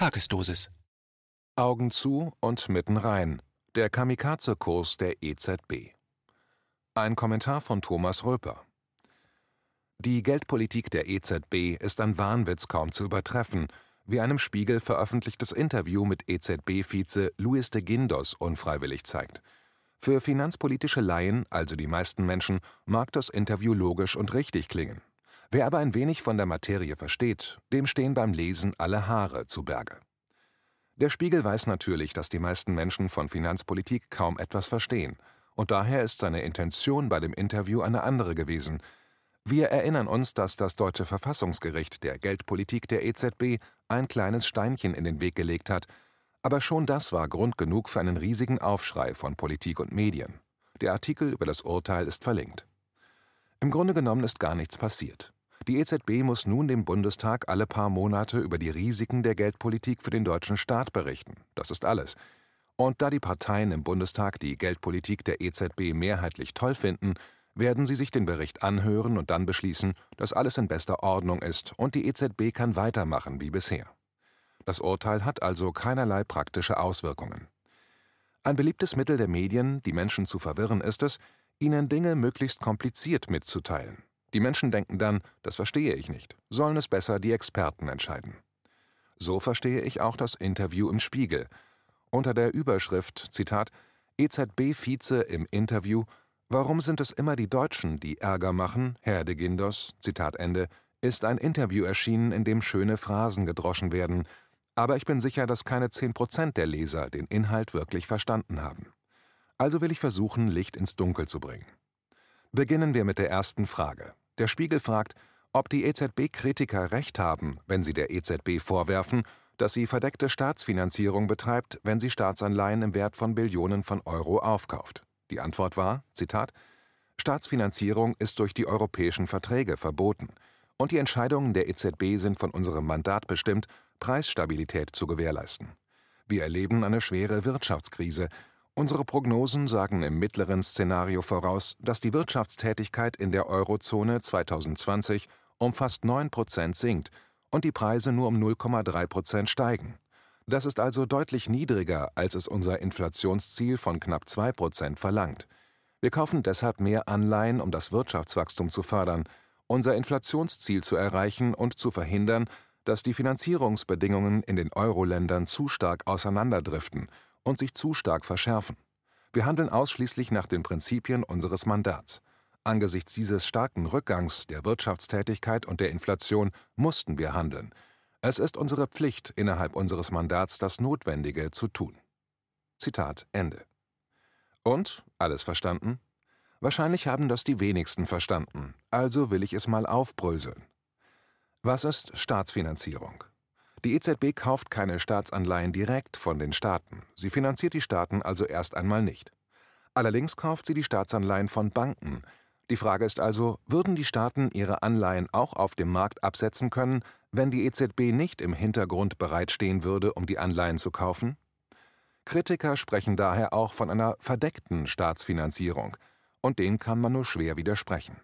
Tagesdosis. Augen zu und mitten rein. Der Kamikaze-Kurs der EZB. Ein Kommentar von Thomas Röper. Die Geldpolitik der EZB ist an Wahnwitz kaum zu übertreffen, wie einem Spiegel veröffentlichtes Interview mit EZB-Vize Luis de Guindos unfreiwillig zeigt. Für finanzpolitische Laien, also die meisten Menschen, mag das Interview logisch und richtig klingen. Wer aber ein wenig von der Materie versteht, dem stehen beim Lesen alle Haare zu Berge. Der Spiegel weiß natürlich, dass die meisten Menschen von Finanzpolitik kaum etwas verstehen, und daher ist seine Intention bei dem Interview eine andere gewesen. Wir erinnern uns, dass das deutsche Verfassungsgericht der Geldpolitik der EZB ein kleines Steinchen in den Weg gelegt hat, aber schon das war Grund genug für einen riesigen Aufschrei von Politik und Medien. Der Artikel über das Urteil ist verlinkt. Im Grunde genommen ist gar nichts passiert. Die EZB muss nun dem Bundestag alle paar Monate über die Risiken der Geldpolitik für den deutschen Staat berichten. Das ist alles. Und da die Parteien im Bundestag die Geldpolitik der EZB mehrheitlich toll finden, werden sie sich den Bericht anhören und dann beschließen, dass alles in bester Ordnung ist und die EZB kann weitermachen wie bisher. Das Urteil hat also keinerlei praktische Auswirkungen. Ein beliebtes Mittel der Medien, die Menschen zu verwirren, ist es, ihnen Dinge möglichst kompliziert mitzuteilen. Die Menschen denken dann, das verstehe ich nicht, sollen es besser die Experten entscheiden. So verstehe ich auch das Interview im Spiegel. Unter der Überschrift, Zitat, EZB-Vize im Interview, warum sind es immer die Deutschen, die Ärger machen, Herr de Guindos, Zitat Ende, ist ein Interview erschienen, in dem schöne Phrasen gedroschen werden, aber ich bin sicher, dass keine 10 Prozent der Leser den Inhalt wirklich verstanden haben. Also will ich versuchen, Licht ins Dunkel zu bringen. Beginnen wir mit der ersten Frage. Der Spiegel fragt, ob die EZB-Kritiker recht haben, wenn sie der EZB vorwerfen, dass sie verdeckte Staatsfinanzierung betreibt, wenn sie Staatsanleihen im Wert von Billionen von Euro aufkauft. Die Antwort war, Zitat, Staatsfinanzierung ist durch die europäischen Verträge verboten und die Entscheidungen der EZB sind von unserem Mandat bestimmt, Preisstabilität zu gewährleisten. Wir erleben eine schwere Wirtschaftskrise, Unsere Prognosen sagen im mittleren Szenario voraus, dass die Wirtschaftstätigkeit in der Eurozone 2020 um fast 9 Prozent sinkt und die Preise nur um 0,3 Prozent steigen. Das ist also deutlich niedriger, als es unser Inflationsziel von knapp 2 Prozent verlangt. Wir kaufen deshalb mehr Anleihen, um das Wirtschaftswachstum zu fördern, unser Inflationsziel zu erreichen und zu verhindern, dass die Finanzierungsbedingungen in den Euro-Ländern zu stark auseinanderdriften – und sich zu stark verschärfen. Wir handeln ausschließlich nach den Prinzipien unseres Mandats. Angesichts dieses starken Rückgangs der Wirtschaftstätigkeit und der Inflation mussten wir handeln. Es ist unsere Pflicht, innerhalb unseres Mandats das Notwendige zu tun. Zitat Ende. Und, alles verstanden? Wahrscheinlich haben das die wenigsten verstanden, also will ich es mal aufbröseln. Was ist Staatsfinanzierung? Die EZB kauft keine Staatsanleihen direkt von den Staaten, sie finanziert die Staaten also erst einmal nicht. Allerdings kauft sie die Staatsanleihen von Banken. Die Frage ist also, würden die Staaten ihre Anleihen auch auf dem Markt absetzen können, wenn die EZB nicht im Hintergrund bereitstehen würde, um die Anleihen zu kaufen? Kritiker sprechen daher auch von einer verdeckten Staatsfinanzierung, und dem kann man nur schwer widersprechen.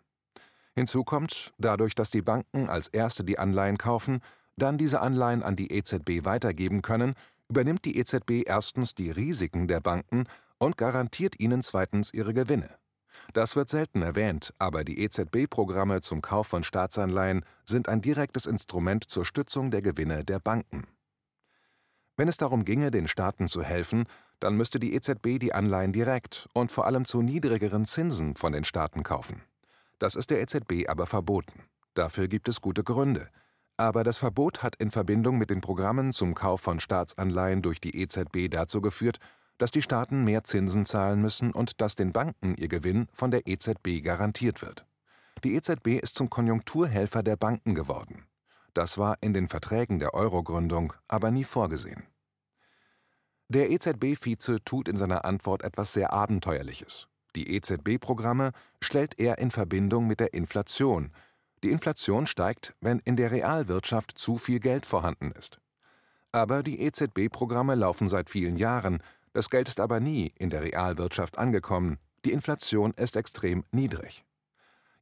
Hinzu kommt, dadurch, dass die Banken als erste die Anleihen kaufen, dann diese Anleihen an die EZB weitergeben können, übernimmt die EZB erstens die Risiken der Banken und garantiert ihnen zweitens ihre Gewinne. Das wird selten erwähnt, aber die EZB-Programme zum Kauf von Staatsanleihen sind ein direktes Instrument zur Stützung der Gewinne der Banken. Wenn es darum ginge, den Staaten zu helfen, dann müsste die EZB die Anleihen direkt und vor allem zu niedrigeren Zinsen von den Staaten kaufen. Das ist der EZB aber verboten. Dafür gibt es gute Gründe. Aber das Verbot hat in Verbindung mit den Programmen zum Kauf von Staatsanleihen durch die EZB dazu geführt, dass die Staaten mehr Zinsen zahlen müssen und dass den Banken ihr Gewinn von der EZB garantiert wird. Die EZB ist zum Konjunkturhelfer der Banken geworden. Das war in den Verträgen der Euro-Gründung aber nie vorgesehen. Der EZB-Vize tut in seiner Antwort etwas sehr Abenteuerliches. Die EZB-Programme stellt er in Verbindung mit der Inflation, die Inflation steigt, wenn in der Realwirtschaft zu viel Geld vorhanden ist. Aber die EZB-Programme laufen seit vielen Jahren, das Geld ist aber nie in der Realwirtschaft angekommen, die Inflation ist extrem niedrig.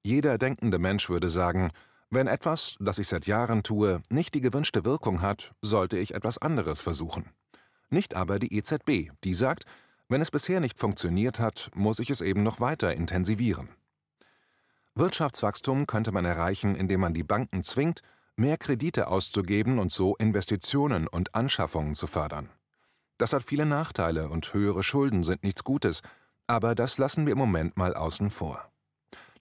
Jeder denkende Mensch würde sagen, Wenn etwas, das ich seit Jahren tue, nicht die gewünschte Wirkung hat, sollte ich etwas anderes versuchen. Nicht aber die EZB, die sagt, wenn es bisher nicht funktioniert hat, muss ich es eben noch weiter intensivieren. Wirtschaftswachstum könnte man erreichen, indem man die Banken zwingt, mehr Kredite auszugeben und so Investitionen und Anschaffungen zu fördern. Das hat viele Nachteile und höhere Schulden sind nichts Gutes, aber das lassen wir im Moment mal außen vor.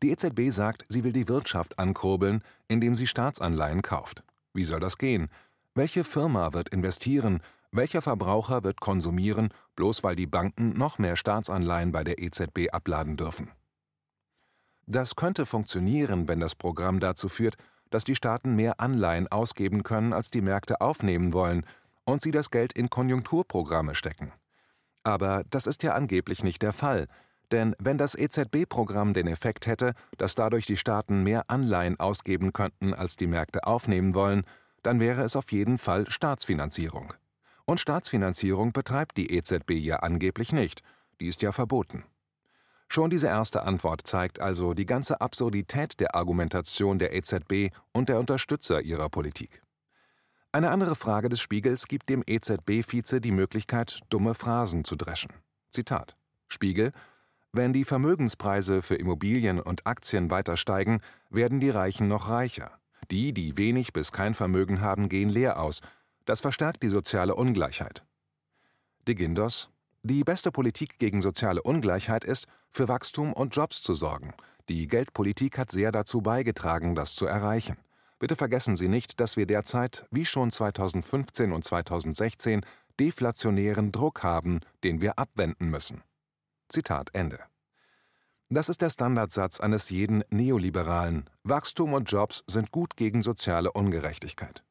Die EZB sagt, sie will die Wirtschaft ankurbeln, indem sie Staatsanleihen kauft. Wie soll das gehen? Welche Firma wird investieren? Welcher Verbraucher wird konsumieren, bloß weil die Banken noch mehr Staatsanleihen bei der EZB abladen dürfen? Das könnte funktionieren, wenn das Programm dazu führt, dass die Staaten mehr Anleihen ausgeben können, als die Märkte aufnehmen wollen, und sie das Geld in Konjunkturprogramme stecken. Aber das ist ja angeblich nicht der Fall, denn wenn das EZB-Programm den Effekt hätte, dass dadurch die Staaten mehr Anleihen ausgeben könnten, als die Märkte aufnehmen wollen, dann wäre es auf jeden Fall Staatsfinanzierung. Und Staatsfinanzierung betreibt die EZB ja angeblich nicht, die ist ja verboten. Schon diese erste Antwort zeigt also die ganze Absurdität der Argumentation der EZB und der Unterstützer ihrer Politik. Eine andere Frage des Spiegels gibt dem EZB-Vize die Möglichkeit, dumme Phrasen zu dreschen. Zitat: Spiegel: Wenn die Vermögenspreise für Immobilien und Aktien weiter steigen, werden die Reichen noch reicher. Die, die wenig bis kein Vermögen haben, gehen leer aus. Das verstärkt die soziale Ungleichheit. De Guindos: Die beste Politik gegen soziale Ungleichheit ist, für Wachstum und Jobs zu sorgen. Die Geldpolitik hat sehr dazu beigetragen, das zu erreichen. Bitte vergessen Sie nicht, dass wir derzeit, wie schon 2015 und 2016, deflationären Druck haben, den wir abwenden müssen. Zitat Ende. Das ist der Standardsatz eines jeden Neoliberalen. Wachstum und Jobs sind gut gegen soziale Ungerechtigkeit.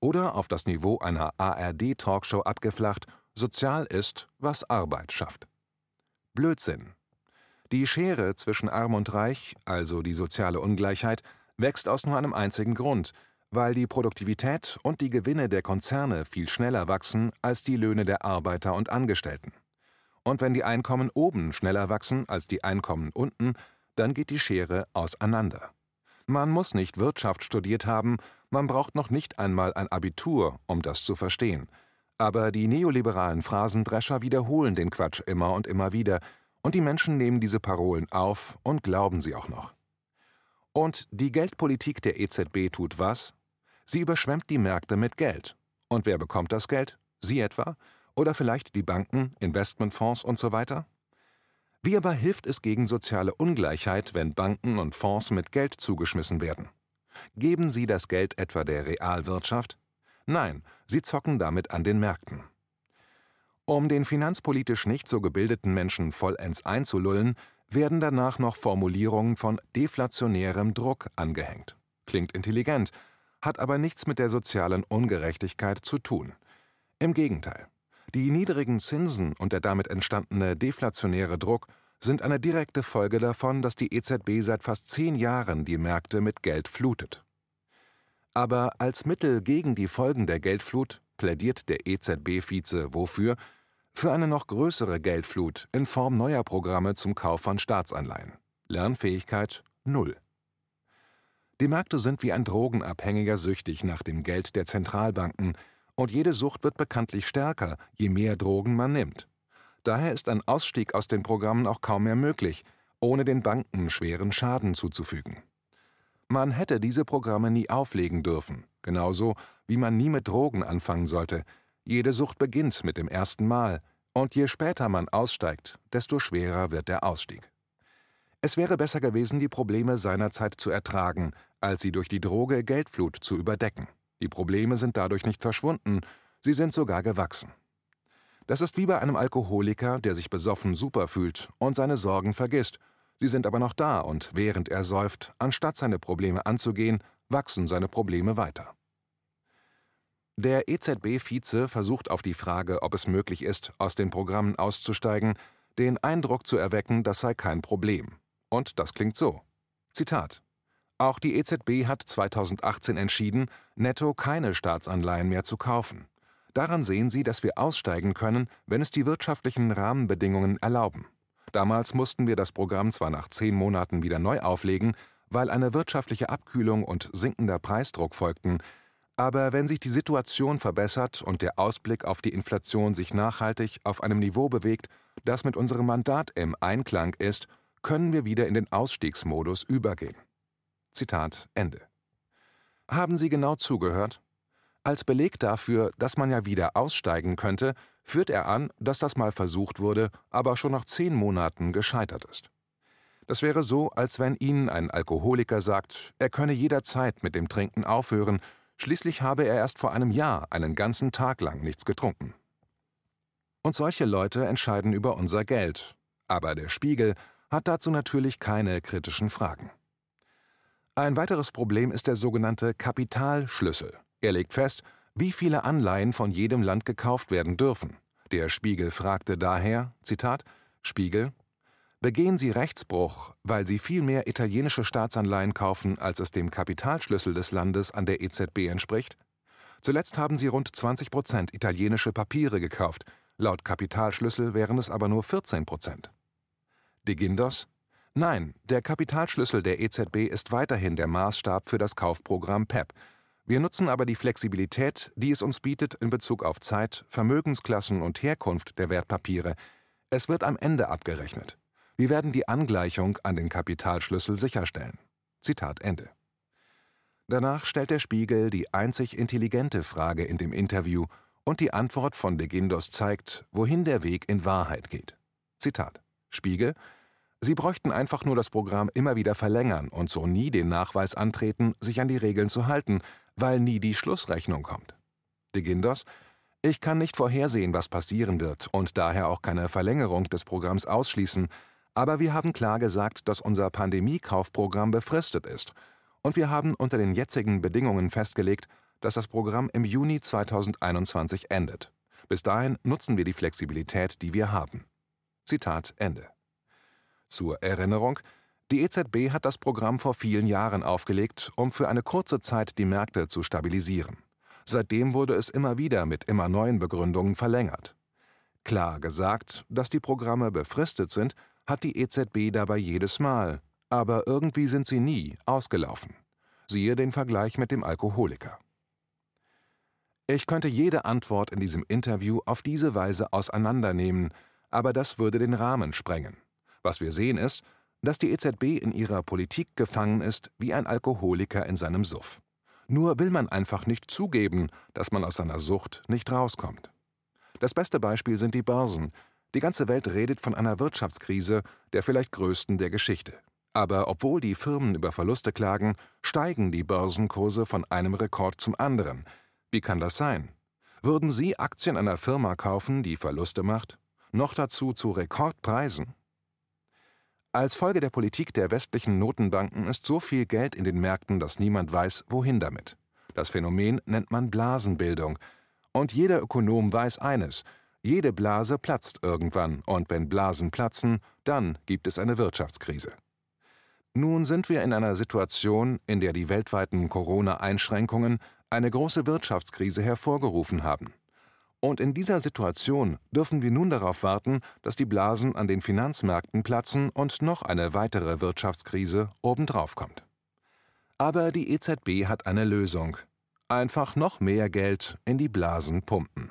Oder auf das Niveau einer ARD-Talkshow abgeflacht, sozial ist, was Arbeit schafft. Blödsinn. Die Schere zwischen Arm und Reich, also die soziale Ungleichheit, wächst aus nur einem einzigen Grund, weil die Produktivität und die Gewinne der Konzerne viel schneller wachsen als die Löhne der Arbeiter und Angestellten. Und wenn die Einkommen oben schneller wachsen als die Einkommen unten, dann geht die Schere auseinander. Man muss nicht Wirtschaft studiert haben, man braucht noch nicht einmal ein Abitur, um das zu verstehen. Aber die neoliberalen Phrasendrescher wiederholen den Quatsch immer und immer wieder, und die Menschen nehmen diese Parolen auf und glauben sie auch noch. Und die Geldpolitik der EZB tut was? Sie überschwemmt die Märkte mit Geld. Und wer bekommt das Geld? Sie etwa? Oder vielleicht die Banken, Investmentfonds und so weiter? Wie aber hilft es gegen soziale Ungleichheit, wenn Banken und Fonds mit Geld zugeschmissen werden? Geben sie das Geld etwa der Realwirtschaft? Nein, sie zocken damit an den Märkten. Um den finanzpolitisch nicht so gebildeten Menschen vollends einzulullen, werden danach noch Formulierungen von deflationärem Druck angehängt. Klingt intelligent, hat aber nichts mit der sozialen Ungerechtigkeit zu tun. Im Gegenteil. Die niedrigen Zinsen und der damit entstandene deflationäre Druck sind eine direkte Folge davon, dass die EZB seit fast zehn Jahren die Märkte mit Geld flutet. Aber als Mittel gegen die Folgen der Geldflut plädiert der EZB-Vize wofür? Für eine noch größere Geldflut in Form neuer Programme zum Kauf von Staatsanleihen. Lernfähigkeit null. Die Märkte sind wie ein Drogenabhängiger süchtig nach dem Geld der Zentralbanken, und jede Sucht wird bekanntlich stärker, je mehr Drogen man nimmt. Daher ist ein Ausstieg aus den Programmen auch kaum mehr möglich, ohne den Banken schweren Schaden zuzufügen. Man hätte diese Programme nie auflegen dürfen, genauso wie man nie mit Drogen anfangen sollte. Jede Sucht beginnt mit dem ersten Mal, und je später man aussteigt, desto schwerer wird der Ausstieg. Es wäre besser gewesen, die Probleme seinerzeit zu ertragen, als sie durch die Droge Geldflut zu überdecken. Die Probleme sind dadurch nicht verschwunden, sie sind sogar gewachsen. Das ist wie bei einem Alkoholiker, der sich besoffen super fühlt und seine Sorgen vergisst Sie sind aber noch da und während er säuft, anstatt seine Probleme anzugehen, wachsen seine Probleme weiter. Der EZB-Vize versucht auf die Frage, ob es möglich ist, aus den Programmen auszusteigen, den Eindruck zu erwecken, das sei kein Problem. Und das klingt so. Zitat. Auch die EZB hat 2018 entschieden, netto keine Staatsanleihen mehr zu kaufen. Daran sehen Sie, dass wir aussteigen können, wenn es die wirtschaftlichen Rahmenbedingungen erlauben. Damals mussten wir das Programm zwar nach zehn Monaten wieder neu auflegen, weil eine wirtschaftliche Abkühlung und sinkender Preisdruck folgten, aber wenn sich die Situation verbessert und der Ausblick auf die Inflation sich nachhaltig auf einem Niveau bewegt, das mit unserem Mandat im Einklang ist, können wir wieder in den Ausstiegsmodus übergehen. Zitat Ende. Haben Sie genau zugehört? Als Beleg dafür, dass man ja wieder aussteigen könnte, führt er an, dass das mal versucht wurde, aber schon nach zehn Monaten gescheitert ist. Das wäre so, als wenn Ihnen ein Alkoholiker sagt, er könne jederzeit mit dem Trinken aufhören, schließlich habe er erst vor einem Jahr einen ganzen Tag lang nichts getrunken. Und solche Leute entscheiden über unser Geld, aber der Spiegel hat dazu natürlich keine kritischen Fragen. Ein weiteres Problem ist der sogenannte Kapitalschlüssel. Er legt fest, wie viele Anleihen von jedem Land gekauft werden dürfen. Der Spiegel fragte daher, Zitat, Spiegel, begehen Sie Rechtsbruch, weil Sie viel mehr italienische Staatsanleihen kaufen, als es dem Kapitalschlüssel des Landes an der EZB entspricht? Zuletzt haben Sie rund 20 Prozent italienische Papiere gekauft, laut Kapitalschlüssel wären es aber nur 14 Prozent. De Guindos? Nein, der Kapitalschlüssel der EZB ist weiterhin der Maßstab für das Kaufprogramm PEP. Wir nutzen aber die Flexibilität, die es uns bietet in Bezug auf Zeit, Vermögensklassen und Herkunft der Wertpapiere. Es wird am Ende abgerechnet. Wir werden die Angleichung an den Kapitalschlüssel sicherstellen. Zitat Ende. Danach stellt der Spiegel die einzig intelligente Frage in dem Interview und die Antwort von De Guindos zeigt, wohin der Weg in Wahrheit geht. Zitat Spiegel Sie bräuchten einfach nur das Programm immer wieder verlängern und so nie den Nachweis antreten, sich an die Regeln zu halten, weil nie die Schlussrechnung kommt. De Guindos Ich kann nicht vorhersehen, was passieren wird und daher auch keine Verlängerung des Programms ausschließen, aber wir haben klar gesagt, dass unser Pandemiekaufprogramm befristet ist, und wir haben unter den jetzigen Bedingungen festgelegt, dass das Programm im Juni 2021 endet. Bis dahin nutzen wir die Flexibilität, die wir haben. Zitat Ende. Zur Erinnerung, die EZB hat das Programm vor vielen Jahren aufgelegt, um für eine kurze Zeit die Märkte zu stabilisieren. Seitdem wurde es immer wieder mit immer neuen Begründungen verlängert. Klar gesagt, dass die Programme befristet sind, hat die EZB dabei jedes Mal, aber irgendwie sind sie nie ausgelaufen. Siehe den Vergleich mit dem Alkoholiker. Ich könnte jede Antwort in diesem Interview auf diese Weise auseinandernehmen, aber das würde den Rahmen sprengen. Was wir sehen ist, dass die EZB in ihrer Politik gefangen ist wie ein Alkoholiker in seinem Suff. Nur will man einfach nicht zugeben, dass man aus seiner Sucht nicht rauskommt. Das beste Beispiel sind die Börsen, die ganze Welt redet von einer Wirtschaftskrise, der vielleicht größten der Geschichte. Aber obwohl die Firmen über Verluste klagen, steigen die Börsenkurse von einem Rekord zum anderen. Wie kann das sein? Würden Sie Aktien einer Firma kaufen, die Verluste macht? Noch dazu zu Rekordpreisen? Als Folge der Politik der westlichen Notenbanken ist so viel Geld in den Märkten, dass niemand weiß, wohin damit. Das Phänomen nennt man Blasenbildung. Und jeder Ökonom weiß eines, jede Blase platzt irgendwann, und wenn Blasen platzen, dann gibt es eine Wirtschaftskrise. Nun sind wir in einer Situation, in der die weltweiten Corona-Einschränkungen eine große Wirtschaftskrise hervorgerufen haben. Und in dieser Situation dürfen wir nun darauf warten, dass die Blasen an den Finanzmärkten platzen und noch eine weitere Wirtschaftskrise obendrauf kommt. Aber die EZB hat eine Lösung. Einfach noch mehr Geld in die Blasen pumpen.